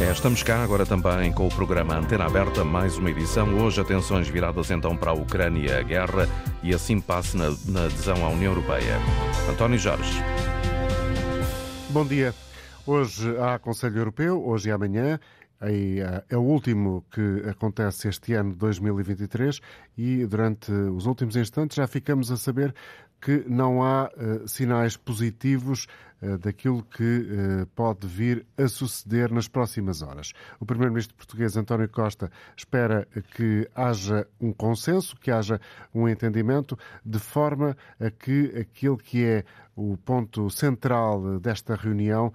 É, estamos cá agora também com o programa Antena Aberta, mais uma edição. Hoje, atenções viradas então para a Ucrânia, a guerra e assim passe na, na adesão à União Europeia. António Jorge. Bom dia. Hoje há Conselho Europeu, hoje e amanhã. Eh, é o último que acontece este ano de 2023 e durante os últimos instantes já ficamos a saber que não há uh, sinais positivos eh, daquilo que eh, pode vir a suceder nas próximas horas. O Primeiro-Ministro português António Costa espera que haja um consenso, que haja um entendimento, de forma a que aquilo que é o ponto central desta reunião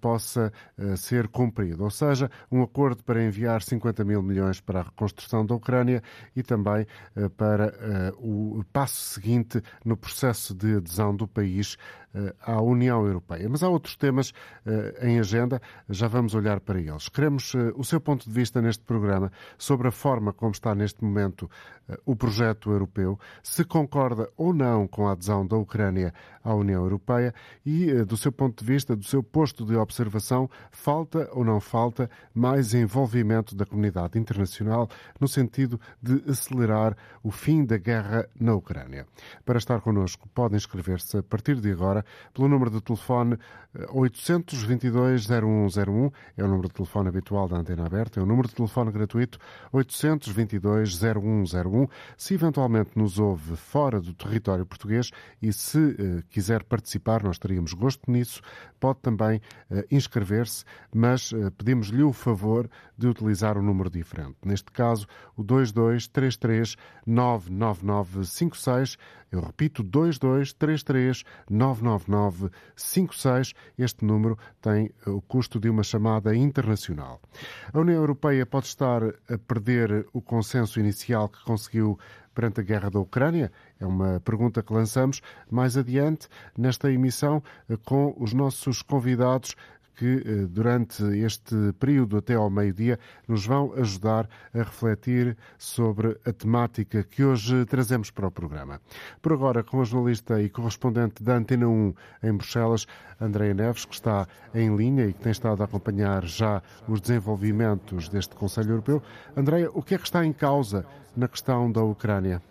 possa ser cumprido. Ou seja, um acordo para enviar 50 mil milhões para a reconstrução da Ucrânia e também para o passo seguinte no processo de adesão do país à União Europeia. Mas há outros temas uh, em agenda, já vamos olhar para eles. Queremos uh, o seu ponto de vista neste programa sobre a forma como está neste momento o projeto europeu, se concorda ou não com a adesão da Ucrânia à União Europeia e, do seu ponto de vista, do seu posto de observação, falta ou não falta mais envolvimento da comunidade internacional no sentido de acelerar o fim da guerra na Ucrânia. Para estar connosco, podem inscrever-se a partir de agora pelo número de telefone 822-0101, eh, é o número de telefone habitual da Antena Aberta, é o número de telefone gratuito 822-0101. Se eventualmente nos ouve fora do território português e se uh, quiser participar, nós teríamos gosto nisso, pode também uh, inscrever-se, mas uh, pedimos-lhe o favor de utilizar um número diferente. Neste caso, o 2233 99956 eu repito, 2233 99956. Este número tem eh, o custo de uma chamada internacional. A União Europeia pode estar a perder o consenso inicial que conseguiu perante a guerra da Ucrânia? É uma pergunta que lançamos mais adiante nesta emissão eh, com os nossos convidados que eh, durante este período até ao meio-dia nos vão ajudar a refletir sobre a temática que hoje trazemos para o programa. Por agora, com a jornalista e correspondente da Antena 1 em Bruxelas, Andréia Neves, que está em linha e que tem estado a acompanhar já os desenvolvimentos deste Conselho Europeu. Andréia, o que é que está em causa na questão da Ucrânia?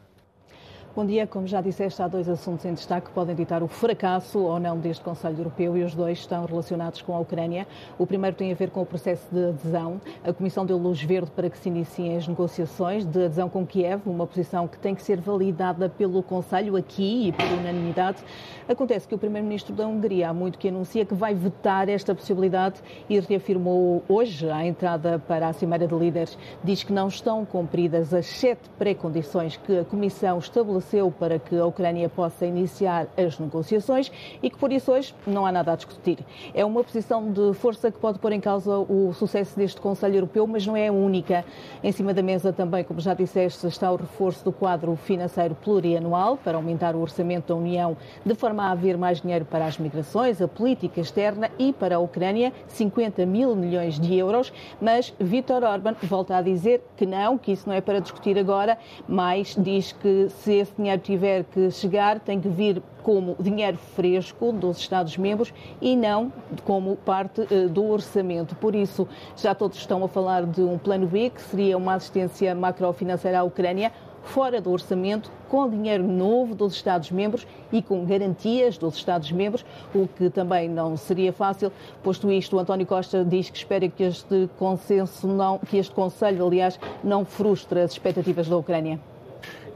Bom dia. Como já disseste, há dois assuntos em destaque que podem ditar o fracasso ou não deste Conselho Europeu e os dois estão relacionados com a Ucrânia. O primeiro tem a ver com o processo de adesão. A Comissão deu luz verde para que se iniciem as negociações de adesão com Kiev, uma posição que tem que ser validada pelo Conselho aqui e por unanimidade. Acontece que o Primeiro-Ministro da Hungria há muito que anuncia que vai vetar esta possibilidade e reafirmou hoje, à entrada para a Cimeira de Líderes, diz que não estão cumpridas as sete pré-condições que a Comissão estabeleceu para que a Ucrânia possa iniciar as negociações e que por isso hoje não há nada a discutir. É uma posição de força que pode pôr em causa o sucesso deste Conselho Europeu, mas não é a única. Em cima da mesa também, como já disseste, está o reforço do quadro financeiro plurianual para aumentar o orçamento da União de forma a haver mais dinheiro para as migrações, a política externa e para a Ucrânia, 50 mil milhões de euros, mas Vítor Orban volta a dizer que não, que isso não é para discutir agora, mas diz que se esse dinheiro tiver que chegar, tem que vir como dinheiro fresco dos Estados-membros e não como parte uh, do orçamento. Por isso, já todos estão a falar de um plano B, que seria uma assistência macrofinanceira à Ucrânia, fora do orçamento, com dinheiro novo dos Estados-membros e com garantias dos Estados-membros, o que também não seria fácil. Posto isto, António Costa diz que espera que este consenso não, que este Conselho, aliás, não frustre as expectativas da Ucrânia.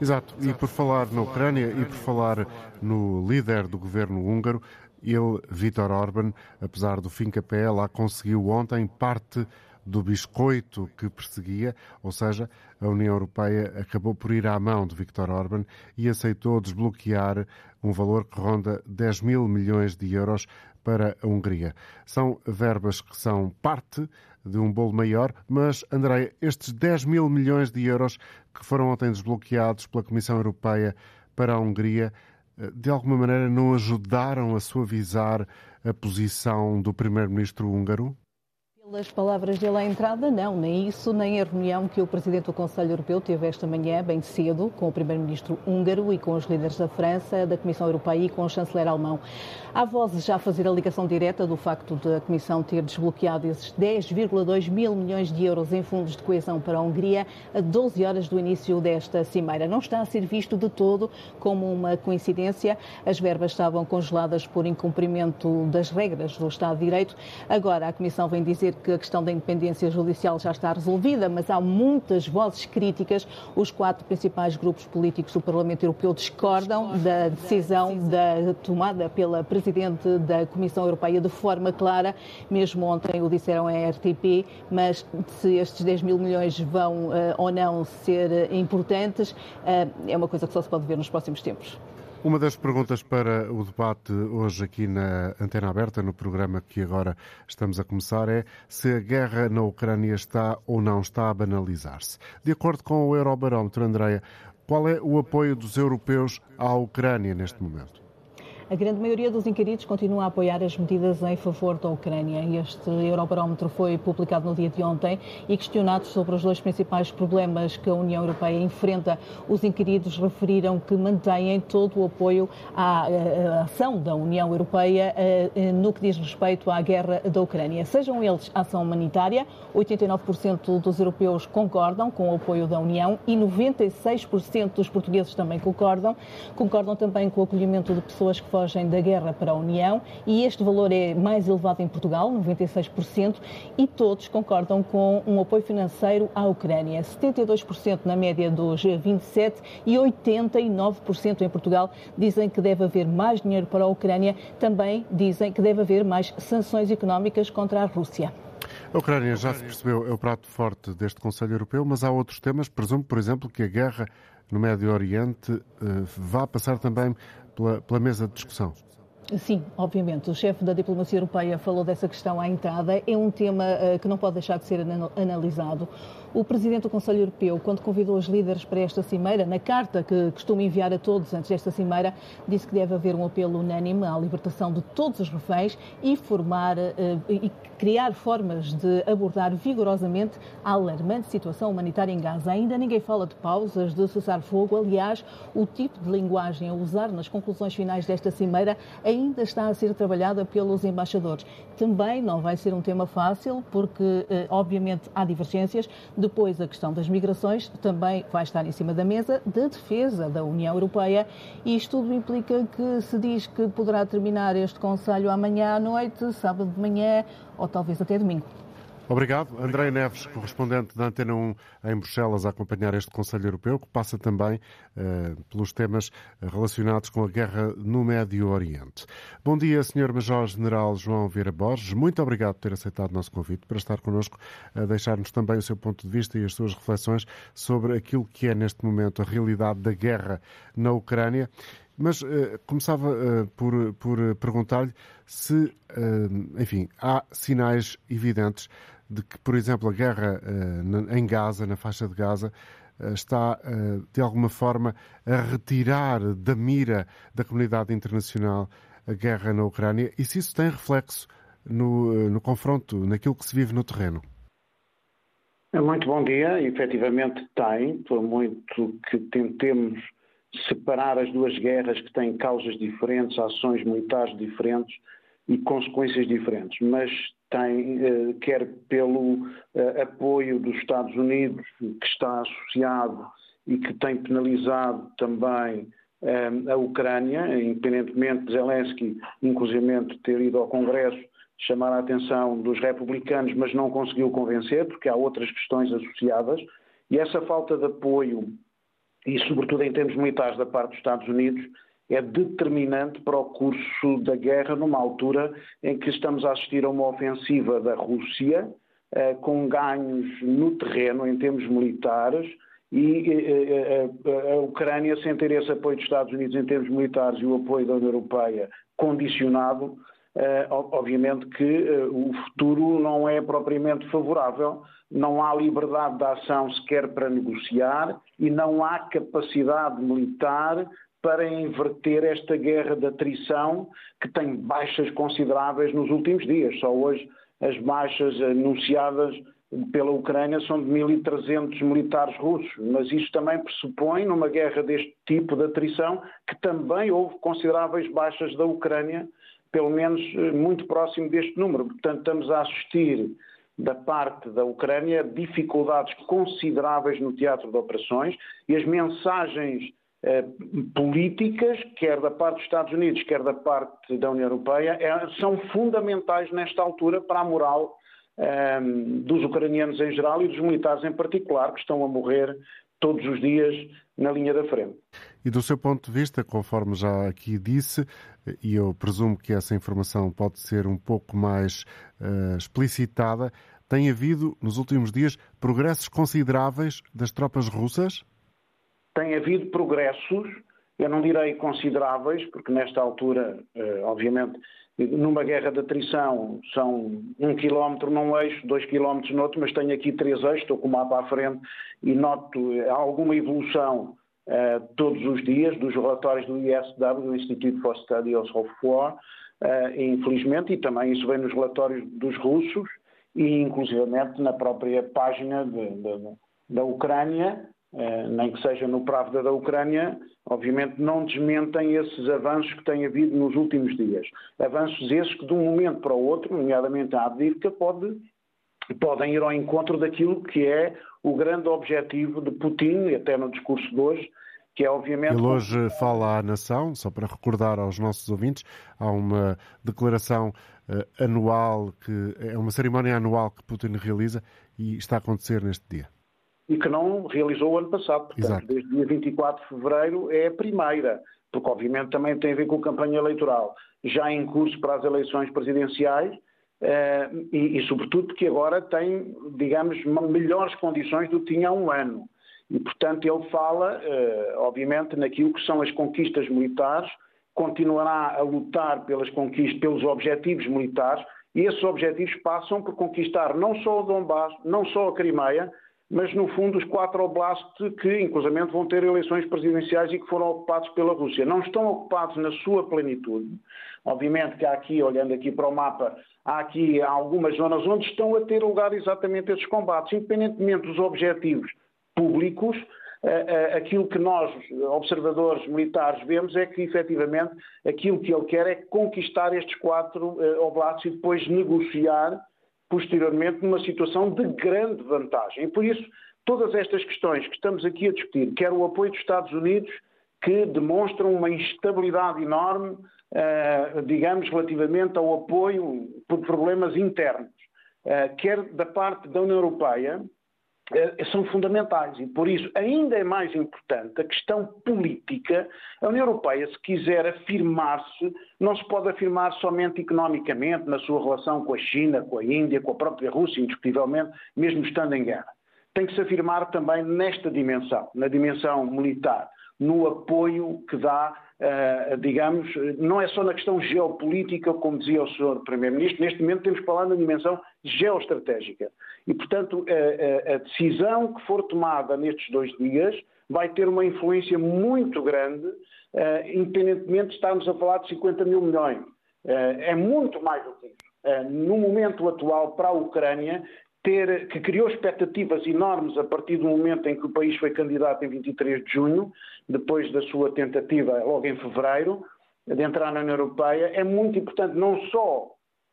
Exato, e por falar na Ucrânia e por falar no líder do governo húngaro, ele, Vítor Orban, apesar do fim capé, lá conseguiu ontem parte do biscoito que perseguia, ou seja, a União Europeia acabou por ir à mão de Viktor Orban e aceitou desbloquear um valor que ronda 10 mil milhões de euros para a Hungria. São verbas que são parte de um bolo maior, mas, André, estes 10 mil milhões de euros que foram ontem desbloqueados pela Comissão Europeia para a Hungria, eh, de alguma maneira não ajudaram a suavizar a posição do primeiro-ministro húngaro? Pelas palavras dele à entrada, não, nem isso, nem a reunião que o Presidente do Conselho Europeu teve esta manhã, bem cedo, com o Primeiro-Ministro húngaro e com os líderes da França, da Comissão Europeia e com o chanceler alemão. Há vozes já a fazer a ligação direta do facto de a Comissão ter desbloqueado esses 10,2 mil milhões de euros em fundos de coesão para a Hungria a 12 horas do início desta cimeira. Não está a ser visto de todo como uma coincidência. As verbas estavam congeladas por incumprimento das regras do Estado de Direito. Agora a Comissão vem dizer que a questão da independência judicial já está resolvida, mas há muitas vozes críticas. Os quatro principais grupos políticos do Parlamento Europeu discordam da decisão da tomada pela Presidente da Comissão Europeia de forma clara. Mesmo ontem o disseram à RTP, mas se estes 10 mil milhões vão uh, ou não ser uh, importantes, uh, é uma coisa que só se pode ver nos próximos tempos. Uma das perguntas para o debate hoje aqui na Antena Aberta, no programa que agora estamos a começar, é se a guerra na Ucrânia está ou não está a banalizar-se. De acordo com o Eurobarómetro, Andreia, qual é o apoio dos europeus à Ucrânia neste momento? A grande maioria dos inquiridos continua a apoiar as medidas em favor da Ucrânia. Este Eurobarómetro foi publicado no dia de ontem e questionados sobre os dois principais problemas que a União Europeia enfrenta. Os inquiridos referiram que mantêm todo o apoio à, à ação da União Europeia eh, eh, no que diz respeito à guerra da Ucrânia. Sejam eles ação humanitária, 89% dos europeus concordam com o apoio da União e 96% dos portugueses também concordam. Concordam também com o acolhimento de pessoas que fogem da guerra para a União e este valor é mais elevado em Portugal, 96%, e todos concordam com um apoio financeiro à Ucrânia. 72% na média dos 27 e 89% em Portugal dizem que deve haver mais dinheiro para a Ucrânia, também dizem que deve haver mais sanções económicas contra a Rússia. A Ucrânia já se percebeu, é o prato forte deste Conselho Europeu, mas há outros temas. Presumo, por exemplo, que a guerra no Médio Oriente uh, vá passar também pela, pela mesa de discussão. Sim, obviamente. O chefe da diplomacia europeia falou dessa questão à entrada. É um tema uh, que não pode deixar de ser analisado. O presidente do Conselho Europeu, quando convidou os líderes para esta cimeira, na carta que costuma enviar a todos antes desta cimeira, disse que deve haver um apelo unânime à libertação de todos os reféns e formar uh, e criar formas de abordar vigorosamente a alarmante situação humanitária em Gaza. Ainda ninguém fala de pausas, de cessar fogo. Aliás, o tipo de linguagem a usar nas conclusões finais desta cimeira ainda está a ser trabalhada pelos embaixadores. Também não vai ser um tema fácil, porque, eh, obviamente, há divergências. Depois, a questão das migrações também vai estar em cima da mesa da defesa da União Europeia. E isto tudo implica que se diz que poderá terminar este Conselho amanhã à noite, sábado de manhã ou talvez até domingo. Obrigado. André Neves, correspondente da Antena 1 em Bruxelas, a acompanhar este Conselho Europeu, que passa também uh, pelos temas relacionados com a guerra no Médio Oriente. Bom dia, Sr. Major-General João Vieira Borges. Muito obrigado por ter aceitado o nosso convite para estar connosco, a deixar-nos também o seu ponto de vista e as suas reflexões sobre aquilo que é, neste momento, a realidade da guerra na Ucrânia. Mas uh, começava uh, por, por perguntar-lhe se, enfim, há sinais evidentes de que, por exemplo, a guerra em Gaza, na faixa de Gaza, está, de alguma forma, a retirar da mira da comunidade internacional a guerra na Ucrânia. E se isso tem reflexo no, no confronto, naquilo que se vive no terreno. Muito bom dia, efetivamente tem, por muito que tentemos separar as duas guerras que têm causas diferentes, ações militares diferentes e consequências diferentes, mas tem, eh, quer pelo eh, apoio dos Estados Unidos, que está associado e que tem penalizado também eh, a Ucrânia, independentemente de Zelensky, inclusive ter ido ao Congresso chamar a atenção dos republicanos, mas não conseguiu convencer, porque há outras questões associadas, e essa falta de apoio e, sobretudo em termos militares da parte dos Estados Unidos, é determinante para o curso da guerra, numa altura em que estamos a assistir a uma ofensiva da Rússia, eh, com ganhos no terreno, em termos militares, e eh, eh, a Ucrânia, sem ter esse apoio dos Estados Unidos em termos militares e o apoio da União Europeia condicionado, obviamente que o futuro não é propriamente favorável. Não há liberdade de ação sequer para negociar e não há capacidade militar para inverter esta guerra de atrição que tem baixas consideráveis nos últimos dias. Só hoje as baixas anunciadas pela Ucrânia são de 1.300 militares russos, mas isso também pressupõe, numa guerra deste tipo de atrição, que também houve consideráveis baixas da Ucrânia, pelo menos eh, muito próximo deste número. Portanto, estamos a assistir da parte da Ucrânia dificuldades consideráveis no teatro de operações e as mensagens políticas, quer da parte dos Estados Unidos, quer da parte da União Europeia, é, são fundamentais nesta altura para a moral Ehm, dos ucranianos em geral e dos militares em particular, que estão a morrer todos os dias na linha da frente. E do seu ponto de vista, conforme já aqui disse, e eu presumo que essa informação pode ser um pouco mais uh, explicitada, tem havido nos últimos dias progressos consideráveis das tropas russas? Tem havido progressos, eu não direi consideráveis, porque nesta altura, uh, obviamente, numa guerra de atrição são um quilómetro num eixo, dois quilómetros no outro, mas tenho aqui três eixos, estou com o mapa à frente e noto eh, alguma evolução uh, todos os dias dos relatórios do ISW, do Institute for Studies of War, infelizmente, e também isso vem nos relatórios dos russos e inclusivamente na própria página de, de, da Ucrânia, nem que seja no Pravda da Ucrânia, obviamente não desmentem esses avanços que têm havido nos últimos dias. Avanços esses que de um momento para o outro, nomeadamente a Avdivka, pode, podem ir ao encontro daquilo que é o grande objetivo de Putin, e até no discurso de hoje, que é obviamente... Ele hoje fala à nação, só para recordar aos nossos ouvintes, há uma declaração uh, anual, que é uma cerimónia anual que Putin realiza e está a acontecer neste dia e que não realizou o ano passado. Portanto, Exato. desde dia 24 de fevereiro é a primeira, porque obviamente também tem a ver com a campanha eleitoral, já em curso para as eleições presidenciais. Uh, e, e, sobretudo, porque agora tem, digamos, melhores condições do que tinha há um ano. E, portanto, ele fala, uh, obviamente, naquilo que são as conquistas militares, continuará a lutar pelas conquistas, pelos objetivos militares, e esses objetivos passam por conquistar não só o Donbass, não só a Crimeia, mas no fundo os quatro oblasts que, inclusive, vão ter eleições presidenciais e que foram ocupados pela Rússia. Não estão ocupados na sua plenitude. Obviamente que há aqui, olhando aqui para o mapa, há aqui algumas zonas onde estão a ter lugar exatamente esses combates, independentemente dos objetivos públicos, aquilo que nós, observadores militares, vemos é que, efetivamente, aquilo que ele quer é conquistar estes quatro eh, oblasts e depois negociar posteriormente numa situação de grande vantagem. E por isso, todas estas questões que estamos aqui a discutir, quer o apoio dos Estados Unidos, que demonstram uma instabilidade enorme, uh, digamos, relativamente ao apoio por problemas internos, uh, quer da parte da União Europeia, eh, são fundamentais e por isso ainda é mais importante a questão política. A União Europeia, se quiser afirmar-se, não se pode afirmar somente economicamente na sua relação com a China, com a Índia, com a própria Rússia, indiscutivelmente, mesmo estando em guerra. Tem que se afirmar também nesta dimensão, na dimensão militar, no apoio que dá Uh, digamos, não é só na questão geopolítica, como dizia o Sr. Primeiro-Ministro, neste momento temos que falar na dimensão geoestratégica. E, portanto, a, a, a, decisão que for tomada nestes dois dias vai ter uma influência muito grande, uh, independentemente de estarmos a falar de 50 mil milhões. Uh, é muito mais do que isso. no momento atual, para a Ucrânia, ter, que criou expectativas enormes a partir do momento em que o país foi candidato em 23 de junho, depois da sua tentativa logo em fevereiro de entrar na União Europeia, é muito importante não só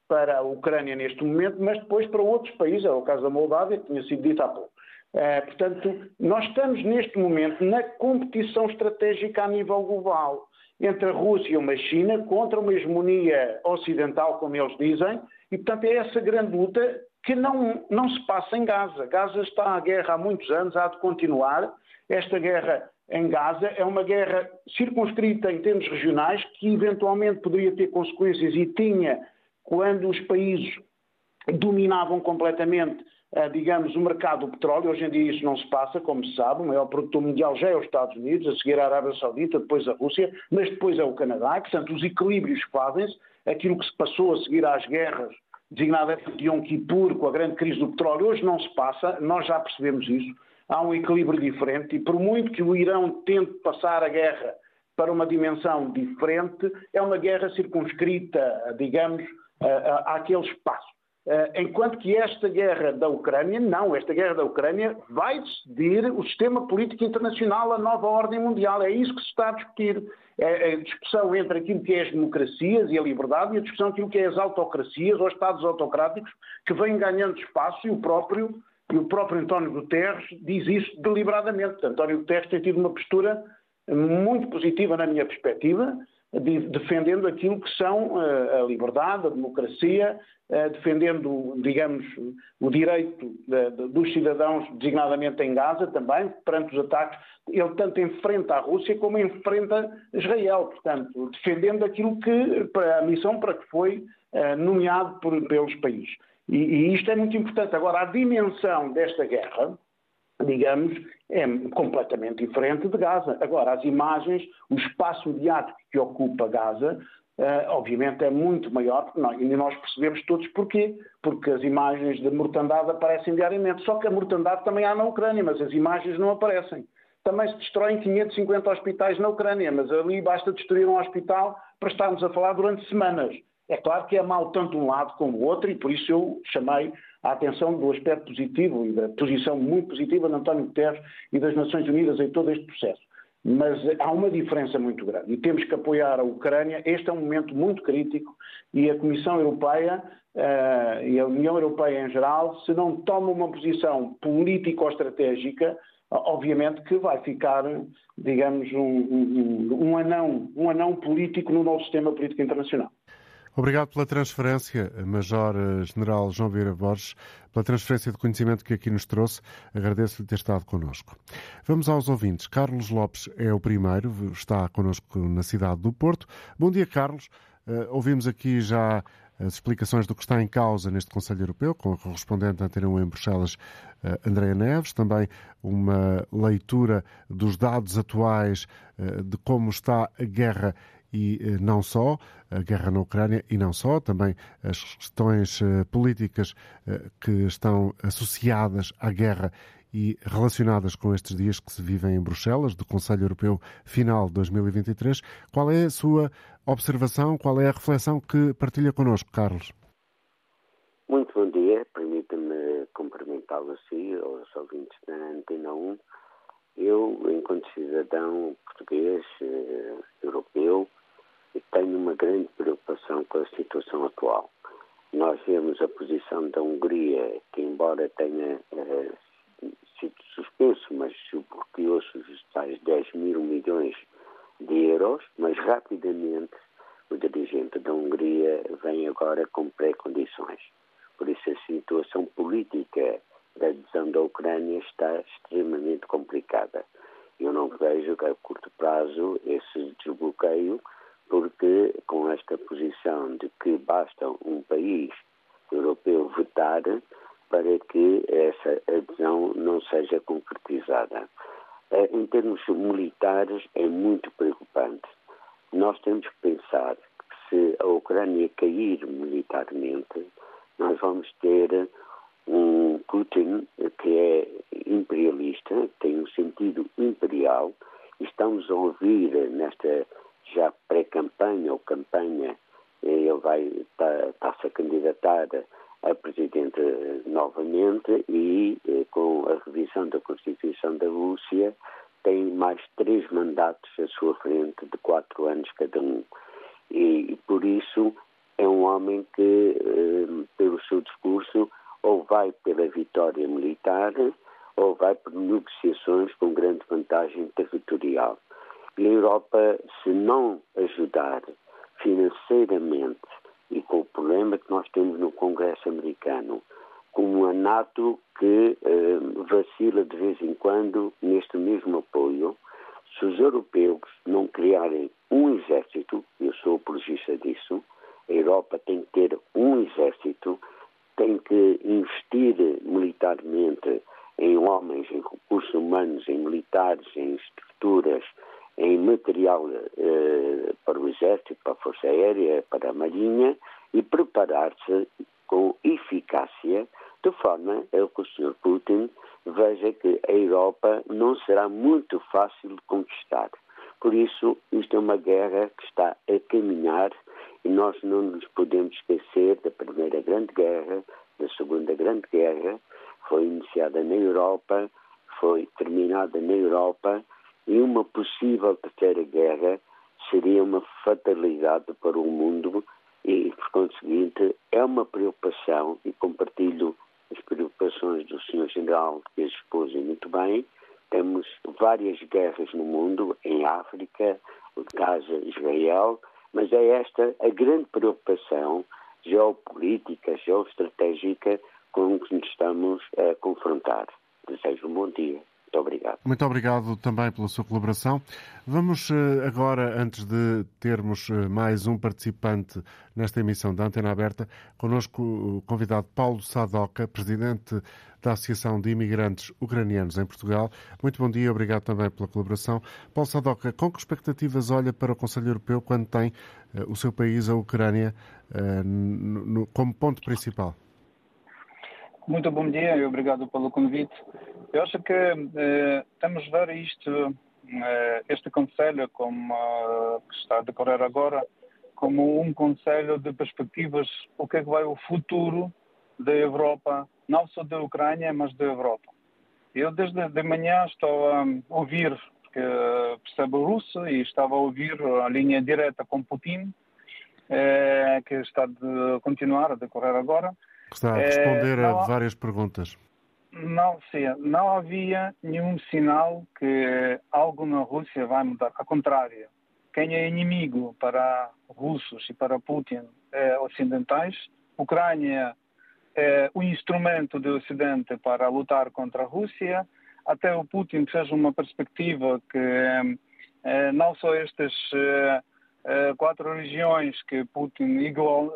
para a Ucrânia neste momento, mas depois para outros países, é o caso da Moldávia, que tinha sido dito há pouco. É, portanto, nós estamos neste momento na competição estratégica a nível global entre a Rússia e uma China contra uma hegemonia ocidental, como eles dizem, e portanto é essa grande luta que não, não se passa em Gaza. Gaza está à guerra há muitos anos, há de continuar. Esta guerra em Gaza é uma guerra circunscrita em termos regionais, que eventualmente poderia ter consequências e tinha quando os países dominavam completamente, eh, digamos, o mercado do petróleo. Hoje em dia isso não se passa, como se sabe. O maior produtor mundial já é os Estados Unidos, a seguir a Arábia Saudita, depois a Rússia, mas depois é o Canadá. Portanto, os equilíbrios fazem-se. Aquilo que se passou a seguir às guerras designada de Yom Kippur, com a grande crise do petróleo, hoje não se passa, nós já percebemos isso. Há um equilíbrio diferente e por muito que o Irão tente passar a guerra para uma dimensão diferente, é uma guerra circunscrita, digamos, àquele espaço. Uh, enquanto que esta guerra da Ucrânia, não, esta guerra da Ucrânia vai decidir o sistema político internacional, a nova ordem mundial. É isso que se está a discutir. É a discussão entre aquilo que é as democracias e a liberdade e a discussão entre aquilo que é as autocracias ou Estados autocráticos que vêm ganhando espaço e o próprio, e o próprio António Guterres diz isso deliberadamente. António Guterres tem tido uma postura muito positiva na minha perspectiva, defendendo aquilo que são eh, a liberdade, a democracia, eh, defendendo, digamos, o direito dos cidadãos, designadamente em Gaza também, perante os ataques. Ele tanto enfrenta a Rússia como enfrenta Israel, portanto, defendendo aquilo que, a missão para que foi eh, nomeado por, pelos países. E, e isto é muito importante. Agora, a dimensão desta guerra, digamos, é completamente diferente de Gaza. Agora, as imagens, o espaço mediático que ocupa Gaza, uh, obviamente é muito maior, nós, e nós percebemos todos porquê. Porque as imagens de mortandade aparecem diariamente. Só que a mortandade também há na Ucrânia, mas as imagens não aparecem. Também se destroem 550 hospitais na Ucrânia, mas ali basta destruir um hospital para estarmos a falar durante semanas. É claro que é mau tanto um lado como o outro, e por isso eu chamei a atenção do aspecto positivo e da posição muito positiva de António Guterres e das Nações Unidas em todo este processo. Mas há uma diferença muito grande e temos que apoiar a Ucrânia. Este é um momento muito crítico e a Comissão Europeia uh, e a União Europeia em geral, se não toma uma posição político-estratégica, obviamente que vai ficar, digamos, um, um, um, anão, um anão político no novo sistema político internacional. Obrigado pela transferência, Major-General João Vieira Borges, pela transferência de conhecimento que aqui nos trouxe. Agradeço-lhe ter estado connosco. Vamos aos ouvintes. Carlos Lopes é o primeiro, está connosco na cidade do Porto. Bom dia, Carlos. Uh, ouvimos aqui já as explicações do que está em causa neste Conselho Europeu, com a correspondente Antena 1 em Bruxelas, uh, Andréa Neves, também uma leitura dos dados atuais de como está a guerra e eh, não só, a guerra na Ucrânia e não só, também as questões eh, políticas eh, que estão associadas à guerra e relacionadas com estes dias que se vivem em Bruxelas, do Conselho Europeu Final 2023. Qual é a sua observação, qual é a reflexão que partilha connosco, Carlos? Muito bom dia, permita-me cumprimentá-lo assim, aos ouvintes da Antena 1. Eu, enquanto cidadão português, europeu, tenho uma grande preocupação com a situação atual. Nós vemos a posição da Hungria, que embora tenha eh, sido suspenso, mas subloqueou-se os tais 10 mil milhões de euros, mas rapidamente o dirigente da Hungria vem agora com pré-condições. Por isso a situação política da adesão da Ucrânia está extremamente complicada. Eu não vejo que a curto prazo esse desbloqueio porque com esta posição de que basta um país europeu vetar para que essa adesão não seja concretizada. Eh, em termos militares, é muito preocupante. Nós temos que pensar que se a Ucrânia cair militarmente, nós vamos ter um Putin que é imperialista, tem um sentido imperial, e estamos a ouvir nesta já pré-campanha ou campanha, eh, ele vai está-se tá a candidatar a presidente novamente e eh, com a revisão da Constituição da Rússia tem mais três mandatos à sua frente de quatro anos cada um. E, e por isso é um homem que, eh, pelo seu discurso, ou vai pela vitória militar ou vai por negociações com grande vantagem territorial. A Europa, se não ajudar financeiramente e com o problema que nós temos no Congresso americano, com a NATO que eh, vacila de vez em quando neste mesmo apoio, se os europeus não criarem um exército, eu sou apologista disso, a Europa tem que ter um exército, tem que investir militarmente em homens, em recursos humanos, em militares, em estruturas, em material eh, para o Exército, para a Força Aérea, para a Marinha e preparar-se com eficácia, de forma a que o Sr. Putin veja que a Europa não será muito fácil de conquistar. Por isso, isto é uma guerra que está a caminhar E nós não nos podemos esquecer da Primeira Grande Guerra, da Segunda Grande Guerra, foi iniciada na Europa, foi terminada na Europa, e uma possível Terceira Guerra seria uma fatalidade para o mundo e, por conseguinte, é uma preocupação e compartilho as preocupações do Sr. General que as expôs muito bem. Temos várias guerras no mundo, em África, Gaza, Israel, mas é esta a grande preocupação geopolítica, geoestratégica com que nos estamos a confrontar. Desejo um bom dia. Muito obrigado. Muito obrigado também pela sua colaboração. Vamos eh, agora, antes de termos eh, mais um participante nesta emissão da Antena Aberta, connosco o convidado Paulo Sadoca, presidente da Associação de Imigrantes Ucranianos em Portugal. Muito bom dia, obrigado também pela colaboração. Paulo Sadoca, com que expectativas olha para o Conselho Europeu quando tem uh, o seu país, a Ucrânia, como ponto principal? Muito bom dia e obrigado pelo convite. Eu acho que eh, temos de ver isto, eh, este conselho como uh, que está a decorrer agora, como um conselho de perspectivas, o que é que vai o futuro da Europa, não só da Ucrânia, mas da Europa. Eu desde de manhã estou a ouvir, porque percebo russo, e estava a ouvir a linha direta com Putin, eh, que está a continuar a decorrer agora, Está a responder é, a várias perguntas. Não, sim, não havia nenhum sinal que algo na Rússia vai mudar. Ao contrário, quem é inimigo para russos e para Putin é ocidentais. Ucrânia é o instrumento do Ocidente para lutar contra a Rússia. Até o Putin fez uma perspectiva que é, não só estas é, quatro regiões que Putin igual,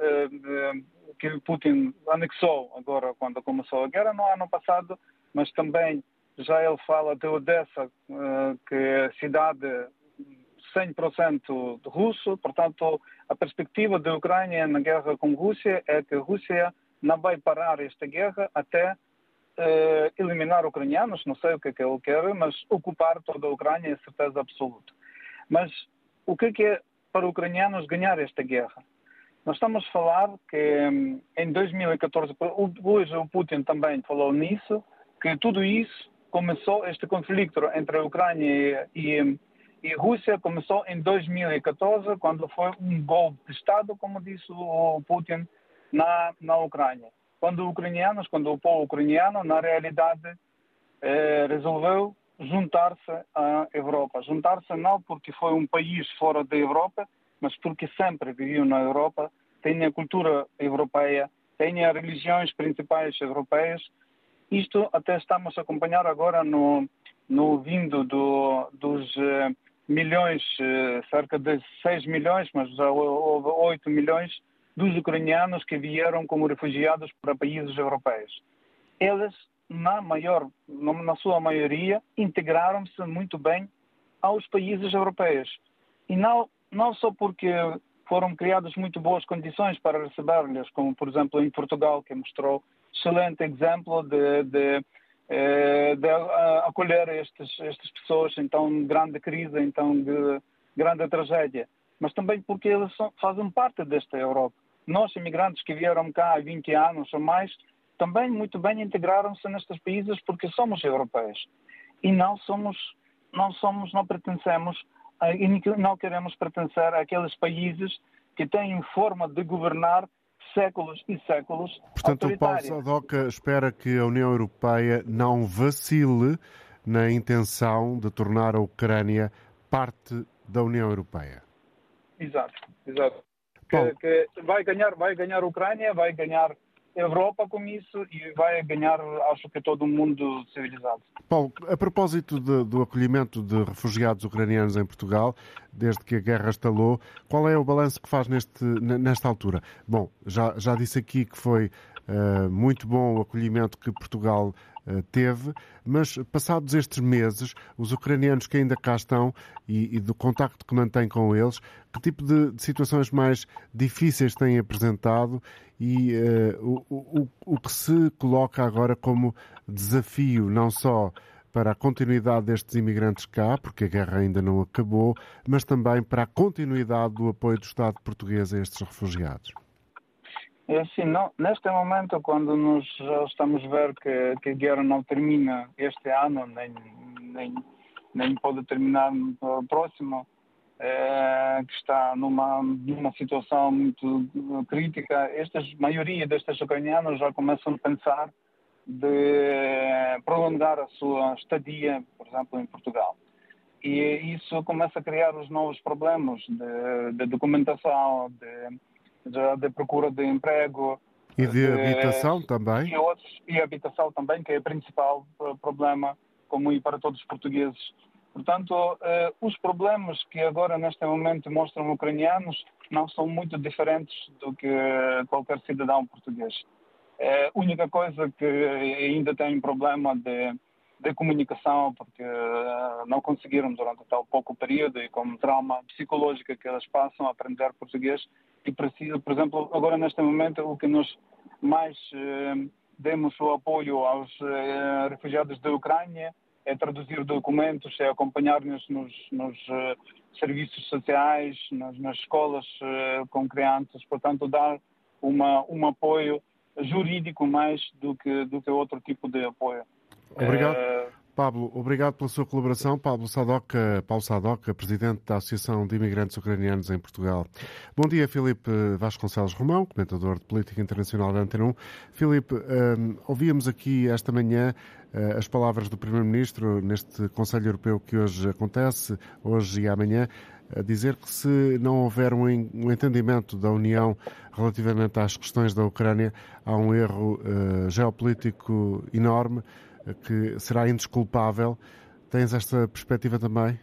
que Putin anexou agora quando começou a guerra no ano passado, mas também já ele fala de Odessa, eh, que é cidade 100% russo, portanto, a perspectiva da Ucrânia na guerra com a Rússia é que a Rússia não vai parar esta guerra até uh, eliminar ucranianos, não sei o que é que ele quer, mas ocupar toda a Ucrânia é certeza absoluta. Mas o que é, que é para os ucranianos ganhar esta guerra? Nós estamos a falar que hum, em 2014, hoje o Putin também falou nisso, que tudo isso começou, este conflito entre a Ucrânia e, e, a Rússia começou em 2014, quando foi um golpe de Estado, como disse o Putin, na, na Ucrânia. Quando os ucranianos, quando o povo ucraniano, na realidade, eh, resolveu juntar-se à Europa. Juntar-se não porque foi um país fora da Europa, mas porque sempre viviam na Europa, têm a cultura europeia, têm as religiões principais europeias. Isto até estamos a acompanhar agora no, no vindo do, dos uh, milhões, uh, cerca de 6 milhões, mas já houve 8 milhões dos ucranianos que vieram como refugiados para países europeus. Eles, na maior, na sua maioria, integraram-se muito bem aos países europeus. E não não só porque foram criadas muito boas condições para receber-lhes, como por exemplo em Portugal, que mostrou excelente exemplo de, de, eh, de acolher estas, pessoas em tão grande crise, em tão de grande tragédia, mas também porque eles são, fazem parte desta Europa. Nós, imigrantes que vieram cá há 20 anos ou mais, também muito bem integraram-se nestes países porque somos europeus e não somos, não somos, não pertencemos e não queremos pertencer àqueles países que têm forma de governar séculos e séculos. Portanto, o Paulo Sadoca espera que a União Europeia não vacile na intenção de tornar a Ucrânia parte da União Europeia. Exato, exato. Que, que, vai ganhar, vai ganhar a Ucrânia, vai ganhar Europa com isso e vai ganhar, acho que todo o mundo civilizado. Paulo, a propósito de, do acolhimento de refugiados ucranianos em Portugal, desde que a guerra estalou, qual é o balanço que faz neste, nesta altura? Bom, já, já disse aqui que foi uh, muito bom o acolhimento que Portugal teve, mas passados estes meses, os ucranianos que ainda cá estão e, e do contacto que mantém com eles, que tipo de, de situações mais difíceis têm apresentado e uh, o, o, o que se coloca agora como desafio, não só para a continuidade destes imigrantes cá, porque a guerra ainda não acabou, mas também para a continuidade do apoio do Estado português a estes refugiados? É assim, não, neste momento, quando nós já estamos a ver que, que a guerra não termina este ano, nem, nem, nem pode terminar no próximo, é, que está numa, numa situação muito crítica, estas, a maioria destes ucranianos já começam a pensar de prolongar a sua estadia, por exemplo, em Portugal. E isso começa a criar os novos problemas de, de documentação, de de, de procura de emprego. E de, de habitação também? E, outros, e habitação também, que é o principal problema comum para todos os portugueses. Portanto, eh, os problemas que agora, neste momento, mostram ucranianos não são muito diferentes do que qualquer cidadão português. É a única coisa que ainda tem problema de, de comunicação, porque uh, não conseguiram durante tal pouco período e com trauma psicológica que elas passam a aprender português, e precisa, por exemplo, agora neste momento o que nós mais eh, demos o apoio aos eh, refugiados da Ucrânia é traduzir documentos, é acompanhar-nos nos, nos eh, serviços sociais, nas, nas escolas com crianças, portanto dar uma, um apoio jurídico mais do que, do que outro tipo de apoio. Obrigado. Eh, Pablo, obrigado pela sua colaboração. Pablo Sadoca, Paulo Sadoca, presidente da Associação de Imigrantes Ucranianos em Portugal. Bom dia, Filipe Vasconcelos Romão, comentador de Política Internacional da Antena 1. Filipe, um, ouvíamos aqui esta manhã uh, as palavras do Primeiro-Ministro neste Conselho Europeu que hoje acontece, hoje e amanhã, a dizer que se não houver um, um entendimento da União relativamente às questões da Ucrânia, há um erro uh, geopolítico enorme que será indesculpável. Tens esta perspectiva também?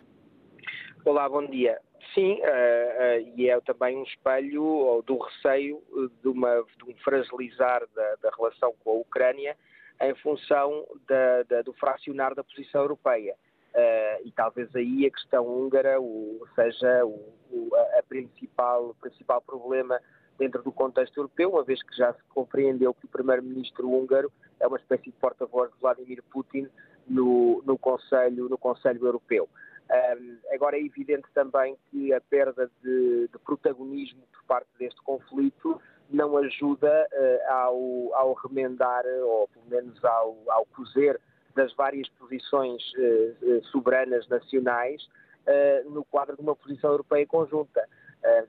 Olá, bom dia. Sim, uh, uh, e é também um espelho do receio de, uma, de um fragilizar da, da, relação com a Ucrânia em função da, da, do fracionar da posição europeia. Uh, e talvez aí a questão húngara o, seja o, o a principal, o principal problema dentro do contexto europeu, uma vez que já se compreendeu que o primeiro-ministro húngaro é uma espécie de porta-voz de Vladimir Putin no, no, Conselho, no Conselho Europeu. Um, agora é evidente também que a perda de, de, protagonismo por parte deste conflito não ajuda uh, ao, ao, remendar, ou pelo menos ao, ao cozer das várias posições uh, soberanas nacionais uh, no quadro de uma posição europeia conjunta.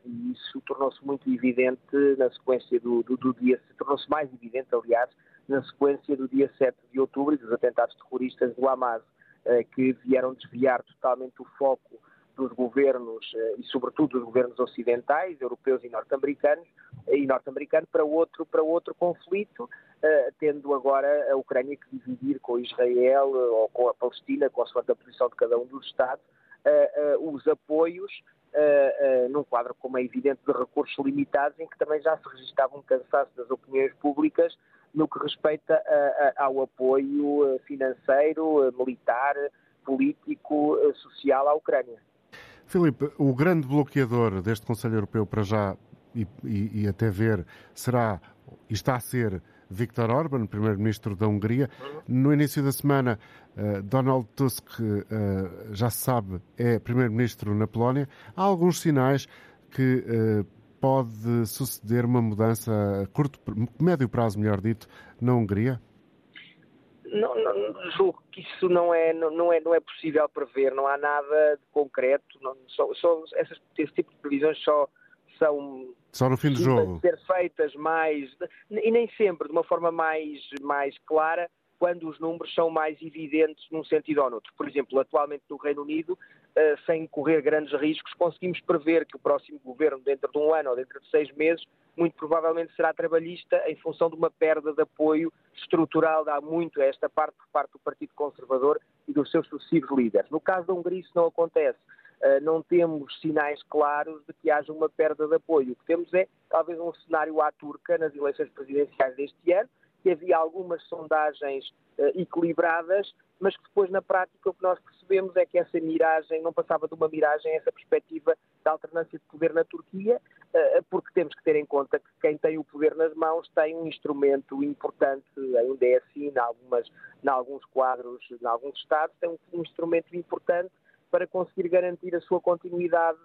E isso tornou-se muito evidente na sequência do, do, do dia, tornou-se mais evidente, aliás, na sequência do dia 7 de outubro e dos atentados terroristas do Hamas, eh, que vieram desviar totalmente o foco dos governos eh, e sobretudo dos governos ocidentais, europeus e norte-americanos, e norte-americano para outro para outro conflito, eh, tendo agora a Ucrânia que dividir com Israel ou com a Palestina, com a posição de cada um dos estados, os apoios Uh, num quadro, como é evidente, de recursos limitados, em que também já se registava um cansaço das opiniões públicas no que respeita a, a, ao apoio eh, financeiro, militar, político, social à Ucrânia. Filipe, o grande bloqueador deste Conselho Europeu para já e, e, e até ver será e está a ser Viktor Orban, primeiro-ministro da Hungria. No início da semana, Donald Tusk, já se sabe, é primeiro-ministro na Polónia. Há alguns sinais que pode suceder uma mudança a curto, médio prazo, melhor dito, na Hungria? Não, não, julgo que isso não é, não, é, não é possível prever, não há nada de concreto, não, só, só essas, esse tipo de previsões só são só no fim do jogo ser feitas mais e nem sempre de uma forma mais mais clara quando os números são mais evidentes num sentido ou noutro. Por exemplo, atualmente no Reino Unido, eh, sem correr grandes riscos, conseguimos prever que o próximo governo, dentro de um ano ou dentro de seis meses, muito provavelmente será trabalhista em função de uma perda de apoio estrutural há muito a esta parte por parte do Partido Conservador e dos seus sucessivos líderes. No caso da Hungria isso não acontece. Eh, não temos sinais claros de que haja uma perda de apoio. O que temos é talvez um cenário à turca nas eleições presidenciais deste ano, que havia algumas sondagens uh, equilibradas, mas que depois na prática o que nós percebemos é que essa miragem não passava de uma miragem, essa perspectiva da alternância de poder na Turquia, uh, porque temos que ter em conta que quem tem o poder nas mãos tem um instrumento importante, ainda é assim, em, alguns quadros, em alguns Estados, tem um instrumento importante para conseguir garantir a sua continuidade,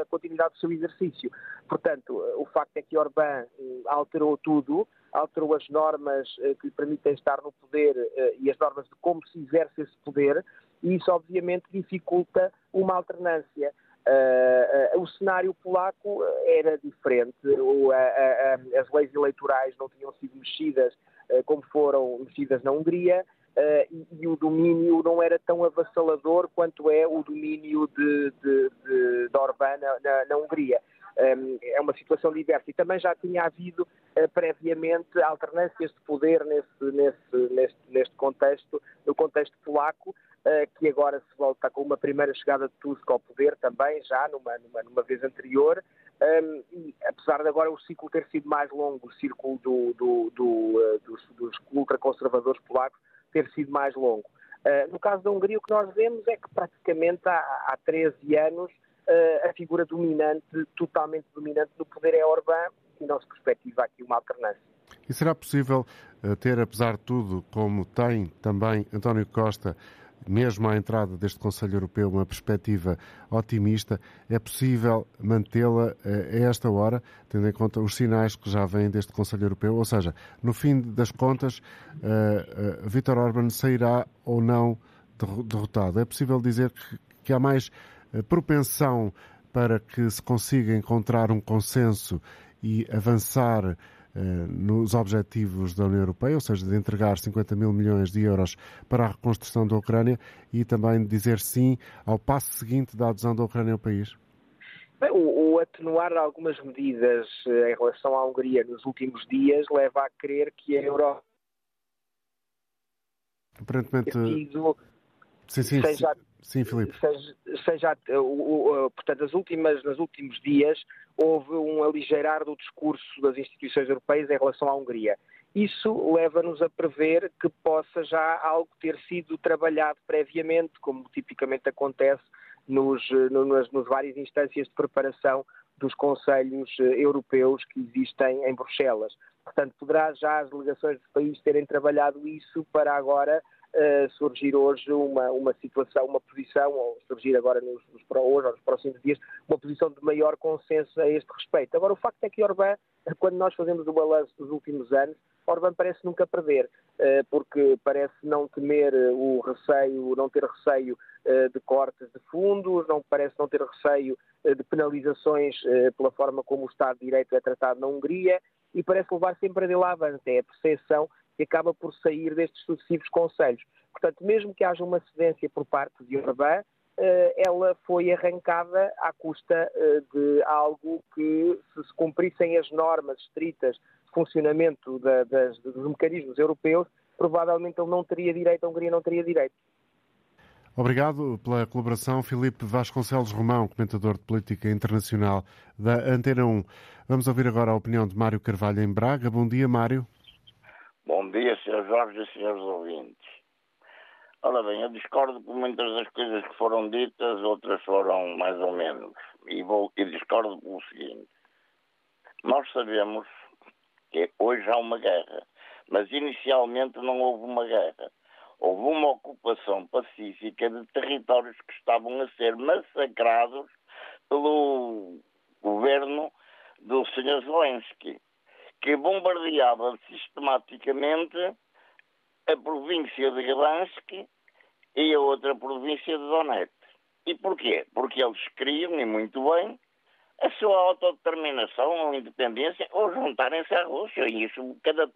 a, continuidade do seu exercício. Portanto, o facto é que Orbán hum, alterou tudo, alterou as normas eh, que lhe permitem estar no poder eh, e as normas de como se exerce esse poder, e isso obviamente dificulta uma alternância. O cenário polaco era diferente, as leis eleitorais não tinham sido mexidas como foram mexidas na Hungria, Uh, e, e, o domínio não era tão avassalador quanto é o domínio de, de, de, de Orbán na, na Hungria. Um, ehm, é uma situação diversa. E também já tinha havido uh, previamente alternâncias de poder nesse, nesse, neste, neste contexto, no contexto polaco, uh, que agora se volta com uma primeira chegada de Tusk ao poder também, já numa, numa, numa vez anterior. Um, ehm, e apesar de agora o ciclo ter sido mais longo, o círculo do, do, do, dos, dos ultraconservadores polacos, ter sido mais longo. Uh, no caso da Hungria, o que nós vemos é que praticamente há, há 13 anos uh, a figura dominante, totalmente dominante no poder é Orbán e não se perspectiva aqui uma alternância. E será possível uh, ter, apesar de tudo, como tem também António Costa, mesmo à entrada deste Conselho Europeu, uma perspectiva otimista, é possível mantê-la eh, a esta hora, tendo em conta os sinais que já vêm deste Conselho Europeu? Ou seja, no fim das contas, uh, uh, Vítor Orban sairá ou não derrotado? É possível dizer que, que há mais propensão para que se consiga encontrar um consenso e avançar nos objetivos da União Europeia, ou seja, de entregar 50 mil milhões de euros para a reconstrução da Ucrânia e também dizer sim ao passo seguinte da adesão da Ucrânia ao país? Bem, o, o, atenuar algumas medidas eh, em relação à Hungria nos últimos dias leva a crer que a Europa aparentemente sido, sim, sim, seja, sim, Filipe. seja, seja o, o, portanto, as últimas, nos últimos dias houve um aligeirar do discurso das instituições europeias em relação à Hungria. Isso leva-nos a prever que possa já algo ter sido trabalhado previamente, como tipicamente acontece nos, nos, nos várias instâncias de preparação dos conselhos eh, europeus que existem em Bruxelas. Portanto, poderá já as delegações dos países terem trabalhado isso para agora surgir hoje uma, uma situação, uma posição, ou surgir agora nos, nos, hoje ou nos próximos dias, uma posição de maior consenso a este respeito. Agora, o facto é que Orbán, quando nós fazemos o balanço dos últimos anos, Orbán parece nunca perder, uh, porque parece não temer o receio, não ter receio uh, de cortes de fundos, não parece não ter receio de penalizações pela forma como o Estado de Direito é tratado na Hungria e parece levar sempre a dele avante. É a percepção que acaba por sair destes sucessivos conselhos. Portanto, mesmo que haja uma cedência por parte de Orbán, eh, ela foi arrancada à custa eh, de algo que, se se cumprissem as normas estritas de funcionamento da, das, dos mecanismos europeus, provavelmente ele não teria direito, a Hungria não teria direito. Obrigado pela colaboração, Filipe Vasconcelos Romão, comentador de política internacional da Antena 1. Vamos ouvir agora a opinião de Mário Carvalho em Braga. Bom dia, Mário. Bom dia, Sr. Jorge e Srs. ouvintes. Ora bem, eu discordo por muitas das coisas que foram ditas, outras foram mais ou menos. E, vou, e discordo pelo seguinte. Nós sabemos que hoje há uma guerra, mas inicialmente não houve uma guerra. Houve uma ocupação pacífica de territórios que estavam a ser massacrados pelo governo do Sr. Zelensky que bombardeava sistematicamente a província de Gdansk e a outra província de Donetsk. E porquê? Porque eles queriam, e muito bem, a sua autodeterminação ou independência ou juntarem-se à Rússia. E isso, cada,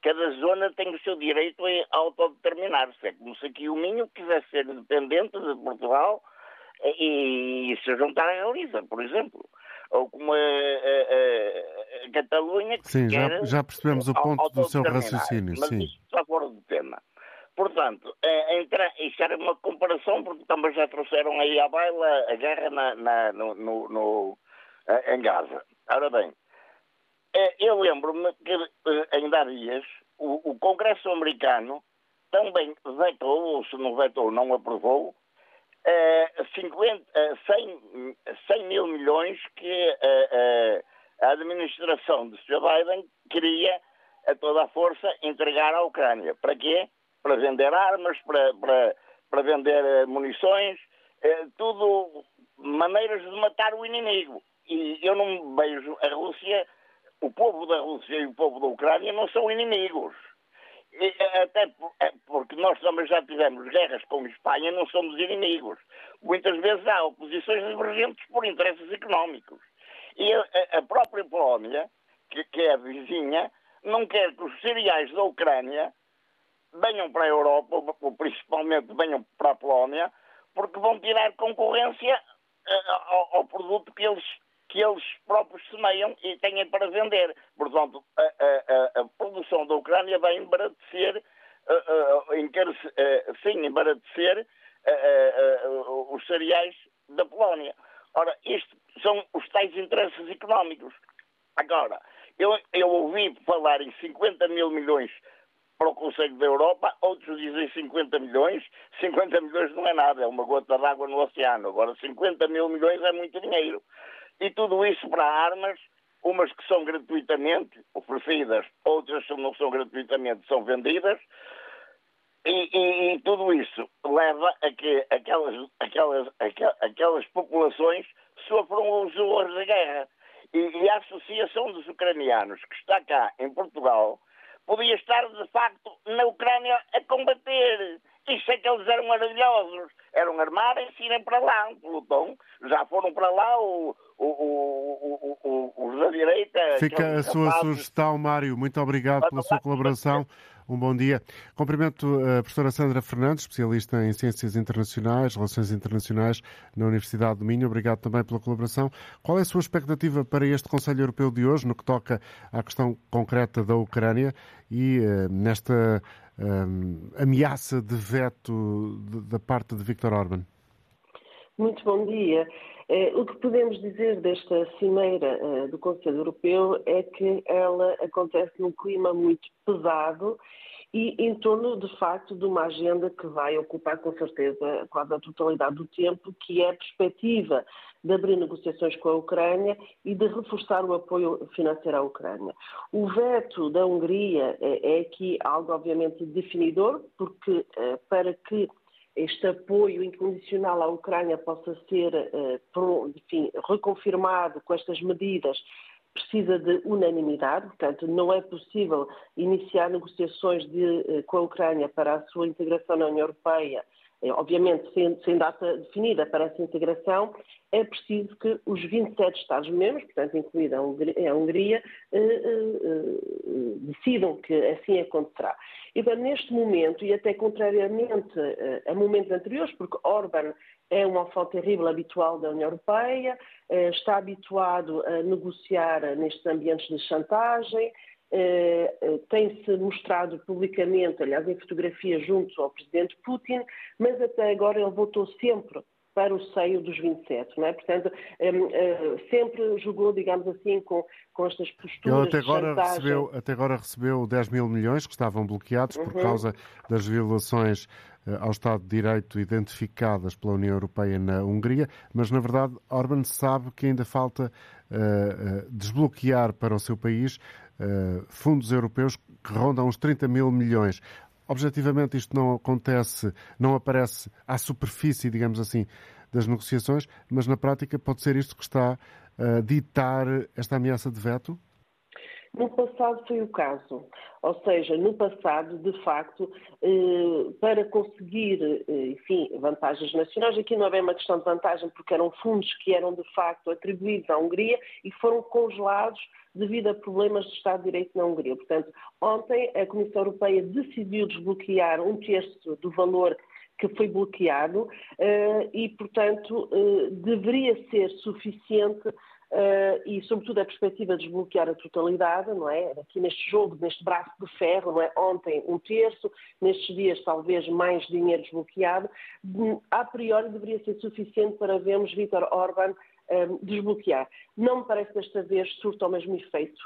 cada zona tem o seu direito a autodeterminar-se. É como se aqui o Minho quisesse ser independente de Portugal e, e se juntarem a Lisa, por exemplo ou como a, a, a, Catalunha que Sim, já, já, percebemos o ponto do seu raciocínio. Mas sim. isso está fora do tema. Portanto, entra, isso era uma comparação, porque também já trouxeram aí à baila a guerra na, na, no, no, no, em Gaza. Ora bem, eh, eu lembro-me que eh, em dar dias o, o Congresso americano também vetou, ou se não vetou, não aprovou, 50, 100, 100 mil milhões que a administração de Sr. Biden queria a toda a força entregar à Ucrânia. Para quê? Para vender armas, para, para, para vender munições, tudo maneiras de matar o inimigo. E eu não vejo a Rússia, o povo da Rússia e o povo da Ucrânia não são inimigos. E, até é, porque nós também já tivemos guerras com a Espanha, não somos inimigos. Muitas vezes há oposições divergentes por interesses económicos. E a, própria Polónia, que, é vizinha, não quer que os cereais da Ucrânia venham para a Europa, ou principalmente venham para a Polónia, porque vão tirar concorrência ao, ao, produto que eles, que eles próprios semeiam e têm para vender. Portanto, a, a, a produção da Ucrânia vai embaratecer, uh, uh, sim, embaratecer os cereais da Polónia. Ora, isto são os tais interesses económicos. Agora, eu, eu ouvi falar em 50 mil milhões para o Conselho da Europa, outros dizem 50 milhões. 50 milhões não é nada, é uma gota d'água no oceano. Agora, 50 mil milhões é muito dinheiro. E tudo isso para armas, umas que são gratuitamente oferecidas, outras que não são gratuitamente, são vendidas. E, e, e, tudo isso leva a que aquelas, aquelas, aquelas, aquelas populações sofram os horrores da guerra. E, e, a Associação dos Ucranianos, que está cá em Portugal, podia estar de facto na Ucrânia a combater. Isso é que eles eram maravilhosos. Eram armarem-se e irem para lá, um pelotão. Já foram para lá o, o, o, os da direita. Fica a sua sugestão, Mário. Muito obrigado pela sua colaboração. Um bom dia. Cumprimento a professora Sandra Fernandes, especialista em Ciências Internacionais, Relações Internacionais na Universidade do Minho. Obrigado também pela colaboração. Qual é a sua expectativa para este Conselho Europeu de hoje, no que toca à questão concreta da Ucrânia e uh, nesta uh, ameaça de veto da parte de Viktor Orban? Muito bom dia. Eh, o que podemos dizer desta cimeira eh, do Conselho Europeu é que ela acontece num clima muito pesado e em torno, de facto, de uma agenda que vai ocupar, com certeza, quase a totalidade do tempo, que é a perspectiva de abrir negociações com a Ucrânia e de reforçar o apoio financeiro à Ucrânia. O veto da Hungria é, é aqui algo, obviamente, definidor, porque eh, para que este apoio incondicional à Ucrânia possa ser, eh, enfim, reconfirmado com estas medidas, precisa de unanimidade, portanto, não é possível iniciar negociações de, eh, com a Ucrânia para a sua integração na União Europeia é, obviamente sem, sem, data definida para essa integração, é preciso que os 27 Estados-membros, portanto incluída a Hungria, eh, eh, eh, decidam que assim acontecerá. Então, neste momento, e até contrariamente eh, a momentos anteriores, porque Orban é um alfão terrível habitual da União Europeia, eh, está habituado a negociar nestes ambientes de chantagem, eh, eh, tem-se mostrado publicamente, aliás, em fotografias junto ao presidente Putin, mas até agora ele votou sempre para o seio dos 27, não é? Portanto, eh, sempre jogou, digamos assim, com, com estas posturas Ele até agora, recebeu, até agora recebeu 10 mil milhões que estavam bloqueados uhum. por causa das violações ao Estado de Direito identificadas pela União Europeia na Hungria, mas na verdade Orban sabe que ainda falta uh, desbloquear para o seu país uh, fundos europeus que rondam os 30 mil milhões. Objetivamente, isto não acontece, não aparece à superfície, digamos assim, das negociações, mas na prática pode ser isto que está a ditar esta ameaça de veto? No passado foi o caso. Ou seja, no passado, de facto, eh, para conseguir, eh, enfim, vantagens nacionais, aqui não é bem uma questão de vantagem, porque eram fundos que eram, de facto, atribuídos à Hungria e foram congelados devido a problemas de Estado de Direito na Hungria. Portanto, ontem a Comissão Europeia decidiu desbloquear um terço do valor que foi bloqueado uh, e, portanto, deveria ser suficiente Uh, e, sobretudo, a perspectiva de desbloquear a totalidade, não é? Aqui neste jogo, neste braço de ferro, não é? Ontem um terço, nestes dias talvez mais dinheiro desbloqueado, a priori deveria ser suficiente para vermos Vítor Orban um, desbloquear. Não me parece desta vez surta o mesmo efeito.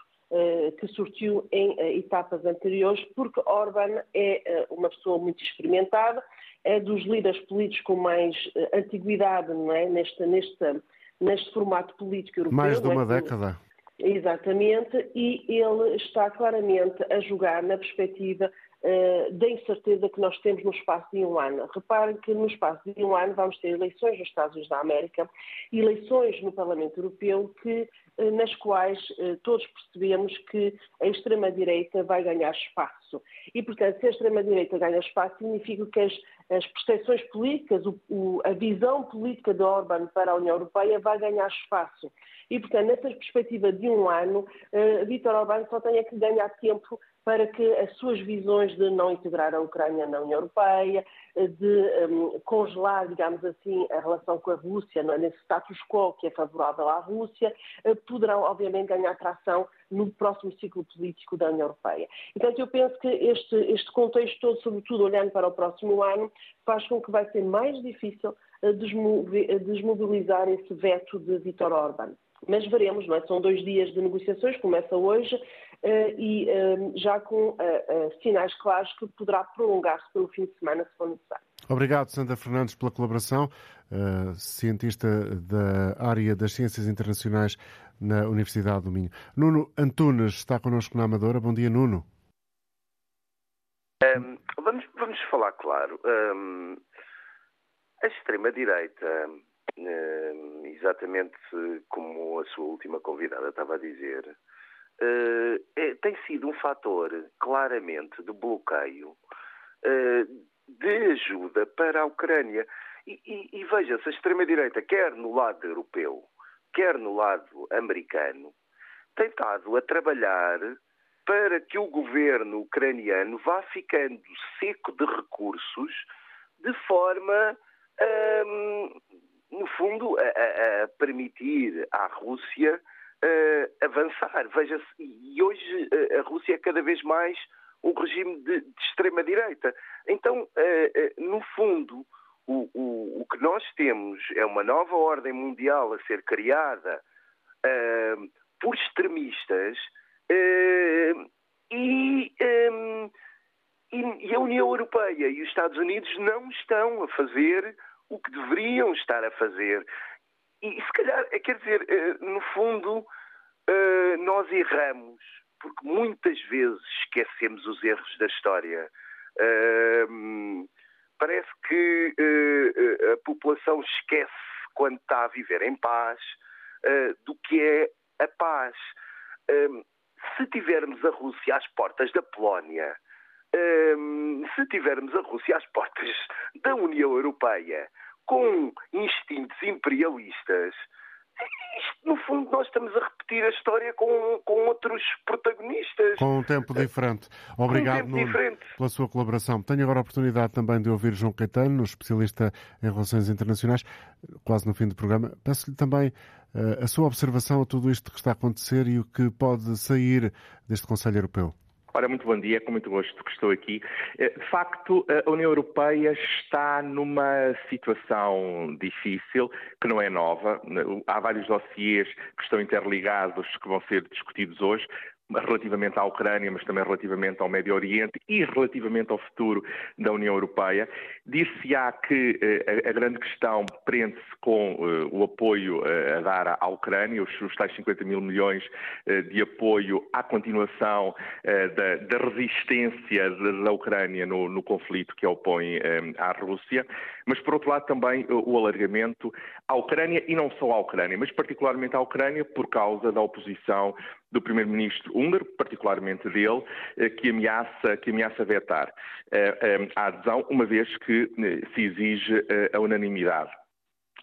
que surtiu em etapas anteriores, porque Orban é uma pessoa muito experimentada, é dos líderes políticos com mais antiguidade não é? neste, neste, neste formato político europeu. Mais de uma é? década. Exatamente, e ele está claramente a jogar na perspectiva uh, da incerteza que nós temos no espaço de um ano. Reparem que no espaço de um ano vamos ter eleições nos Estados Unidos da América, eleições no Parlamento Europeu, que, nas quais uh, todos percebemos que a extrema-direita vai ganhar espaço. E, portanto, se a extrema-direita ganha espaço, significa que as, as percepções políticas, o, o, a visão política de Orban para a União Europeia vai ganhar espaço. E, portanto, nessa perspectiva de um ano, uh, Vítor Orbán só tem que ganhar tempo para que as suas visões de não integrar a Ucrânia na União Europeia, de um, congelar, digamos assim, a relação com a Rússia, é? nesse status quo que é favorável à Rússia, uh, poderão, obviamente, ganhar tração no próximo ciclo político da União Europeia. Portanto, eu penso que este, este contexto todo, sobretudo olhando para o próximo ano, faz com que vai ser mais difícil uh, desmobilizar esse veto de Vítor Orban. Mas veremos, não é? São dois dias de negociações, começa hoje, uh, e uh, já com uh, sinais claros que poderá prolongar-se pelo fim de semana, se for necessário. Obrigado, Sandra Fernandes, pela colaboração. cientista da área das Ciências Internacionais na Universidade do Minho. Nuno Antunes está connosco na Amadora. Bom dia, Nuno. Um, vamos, vamos falar claro. Um, a extrema-direita, exatamente como a sua última convidada estava a dizer, uh, é, tem sido um fator claramente de bloqueio, uh, de ajuda para a Ucrânia. E, e, e veja-se, a extrema-direita, quer no lado europeu, quer no lado americano, tem estado a trabalhar para que o governo ucraniano vá ficando seco de recursos de forma, hum, no fundo, a, a, permitir à Rússia uh, avançar. Veja-se, e hoje uh, a Rússia é cada vez mais um regime de, de extrema-direita. Então, uh, no fundo, o, o, o, que nós temos é uma nova ordem mundial a ser criada por extremistas e, um, e a União Europeia e os Estados Unidos não estão a fazer o que deveriam estar a fazer. E se calhar, é, quer dizer, eh, no fundo, eh, nós erramos, porque muitas vezes esquecemos os erros da história. Eh, parece que a população esquece quando está a viver em paz do que é a paz. Se tivermos a Rússia às portas da Polónia, se tivermos a Rússia às portas da União Europeia, com instintos imperialistas, isto, no fundo, nós estamos a repetir a história com, com outros protagonistas. Com um tempo diferente. Obrigado, um Nuno, diferente. pela sua colaboração. Tenho agora a oportunidade também de ouvir João Caetano, especialista em relações internacionais, quase no fim do programa. Peço-lhe também uh, a sua observação a tudo isto que está a acontecer e o que pode sair deste Conselho Europeu. Ora, muito bom dia, com muito gosto que estou aqui. Eh, de facto, a União Europeia está numa situação difícil, que não é nova. Há vários dossiês que estão interligados, que vão ser discutidos hoje relativamente à Ucrânia, mas também relativamente ao Médio Oriente e relativamente ao futuro da União Europeia. Dir-se-á que eh, a, grande questão prende-se com eh, o apoio eh, a dar à Ucrânia, os, tais 50 mil milhões de apoio à continuação da, resistência da Ucrânia no, conflito que a opõe à Rússia, mas por outro lado também o alargamento à Ucrânia e não só à Ucrânia, mas particularmente à Ucrânia por causa da oposição do primeiro-ministro húngaro, particularmente dele, eh, que ameaça, que ameaça vetar eh, eh, a adesão, uma vez que se exige a unanimidade.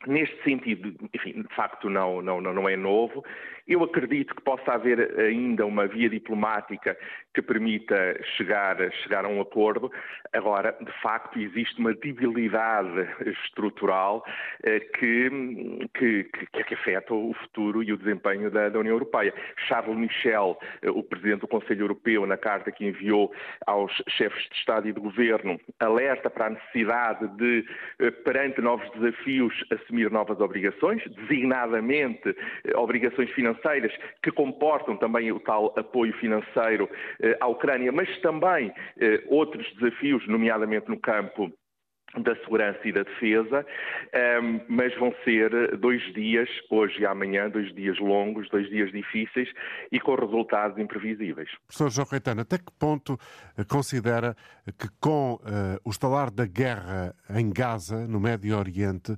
Neste sentido, enfim, de facto não, não, não é novo. Eu acredito que possa haver ainda uma via diplomática que permita chegar, chegar a um acordo. Agora, de facto, existe uma debilidade estrutural eh, que, que, que, afeta o futuro e o desempenho da, da, União Europeia. Charles Michel, eh, o Presidente do Conselho Europeu, na carta que enviou aos chefes de Estado e de Governo, alerta para a necessidade de, eh, perante novos desafios, assumir novas obrigações, designadamente obrigações financeiras que comportam também o tal apoio financeiro à Ucrânia, mas também outros desafios, nomeadamente no campo da segurança e da defesa, ehm, mas vão ser dois dias, hoje e amanhã, dois dias longos, dois dias difíceis e com resultados imprevisíveis. Professor João Caetano, até que ponto eh, considera que com o estalar da guerra em Gaza, no Médio Oriente,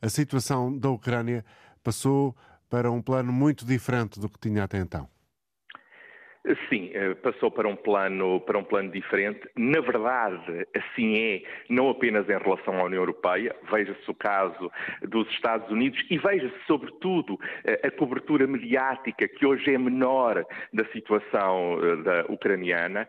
a situação da Ucrânia passou para um plano muito diferente do que tinha até então? Sim, eh, passou para um plano para um plano diferente. Na verdade, assim é, não apenas em relação à União Europeia. Veja-se o caso dos Estados Unidos e veja-se, sobretudo, eh, a cobertura mediática que hoje é menor da situação eh, da ucraniana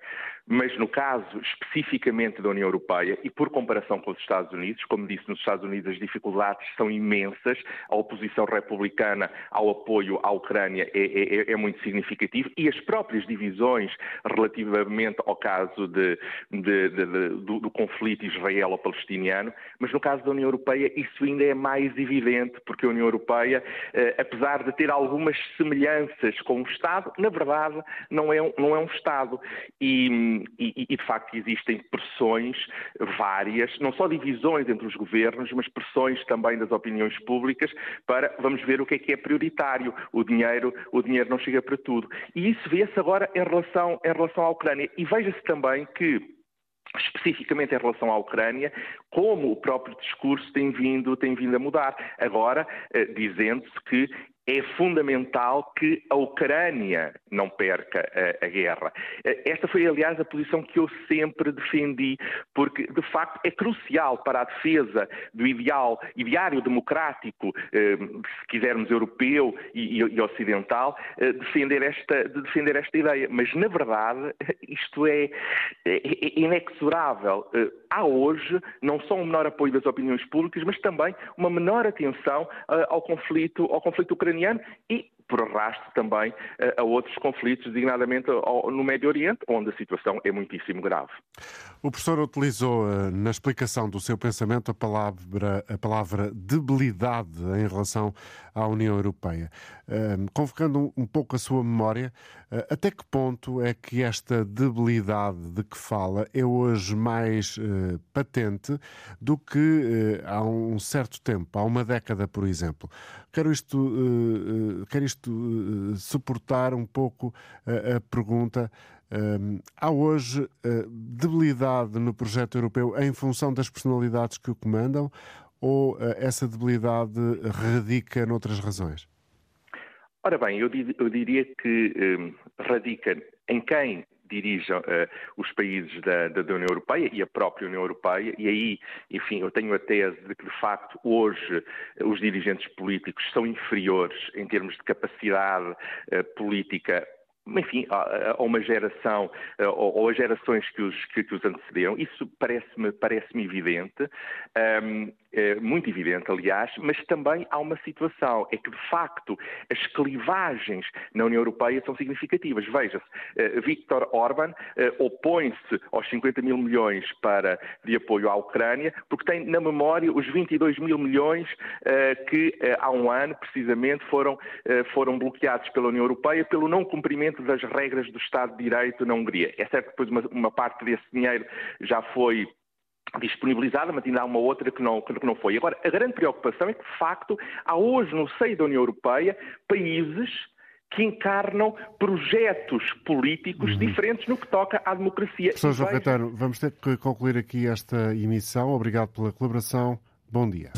mas no caso especificamente da União Europeia e por comparação com os Estados Unidos, como disse, nos Estados Unidos as dificuldades são imensas, a oposição republicana ao apoio à Ucrânia é, é, é, é muito significativa e as próprias divisões relativamente ao caso de, de, de, do, do, conflito israelo-palestiniano, mas no caso da União Europeia isso ainda é mais evidente, porque a União Europeia, eh, apesar de ter algumas semelhanças com o Estado, na verdade não é, não é um Estado. E, e, e, de facto existem pressões várias, não só divisões entre os governos, mas pressões também das opiniões públicas para vamos ver o que é que é prioritário. O dinheiro, o dinheiro não chega para tudo. E isso vê-se agora em relação, em relação à Ucrânia. E veja-se também que especificamente em relação à Ucrânia, como o próprio discurso tem vindo, tem vindo a mudar. Agora, eh, dizendo-se que é fundamental que a Ucrânia não perca a, a, guerra. Esta foi, aliás, a posição que eu sempre defendi, porque, de facto, é crucial para a defesa do ideal, ideário democrático, eh, se quisermos europeu e, e ocidental, eh, defender, esta, de defender esta ideia. Mas, na verdade, isto é, é, é inexorável. Eh, há hoje não só um menor apoio das opiniões públicas, mas também uma menor atenção ao conflito, ao conflito ucraniano ucraniano e por arrasto também eh, a outros conflitos, designadamente no Médio Oriente, onde a situação é muitíssimo grave. O professor utilizou eh, na explicação do seu pensamento a palavra, a palavra debilidade em relação à União Europeia. Convocando um pouco a sua memória, até que ponto é que esta debilidade de que fala é hoje mais patente do que há um certo tempo, há uma década, por exemplo? Quero isto, quero isto suportar um pouco a, pergunta. Há hoje debilidade no projeto europeu em função das personalidades que o comandam ou uh, essa debilidade radica noutras razões? Ora bem, eu, diria que um, radica em quem dirijam uh, os países da, da, União Europeia e a própria União Europeia, e aí, enfim, eu tenho a tese de que, de facto, hoje os dirigentes políticos são inferiores em termos de capacidade uh, política enfim, a, uma geração eh, ou, a gerações que os, que, os antecederam. Isso parece-me parece evidente, um, é muito evidente, aliás, mas também há uma situação, é que de facto as clivagens na União Europeia são significativas. Veja-se, uh, Viktor Orban uh, opõe-se aos 50 mil milhões para, de apoio à Ucrânia, porque tem na memória os 22 mil milhões que há um ano, precisamente, foram, foram bloqueados pela União Europeia pelo não cumprimento das regras do Estado de Direito na Hungria. É certo que depois uma, uma parte desse dinheiro já foi disponibilizada, mas ainda há uma outra que não, que não foi. Agora, a grande preocupação é que, de facto, há hoje no seio da União Europeia países que encarnam projetos políticos uhum. diferentes no que toca à democracia. Professor João Caetano, vamos ter que concluir aqui esta emissão. Obrigado pela colaboração. Bom dia.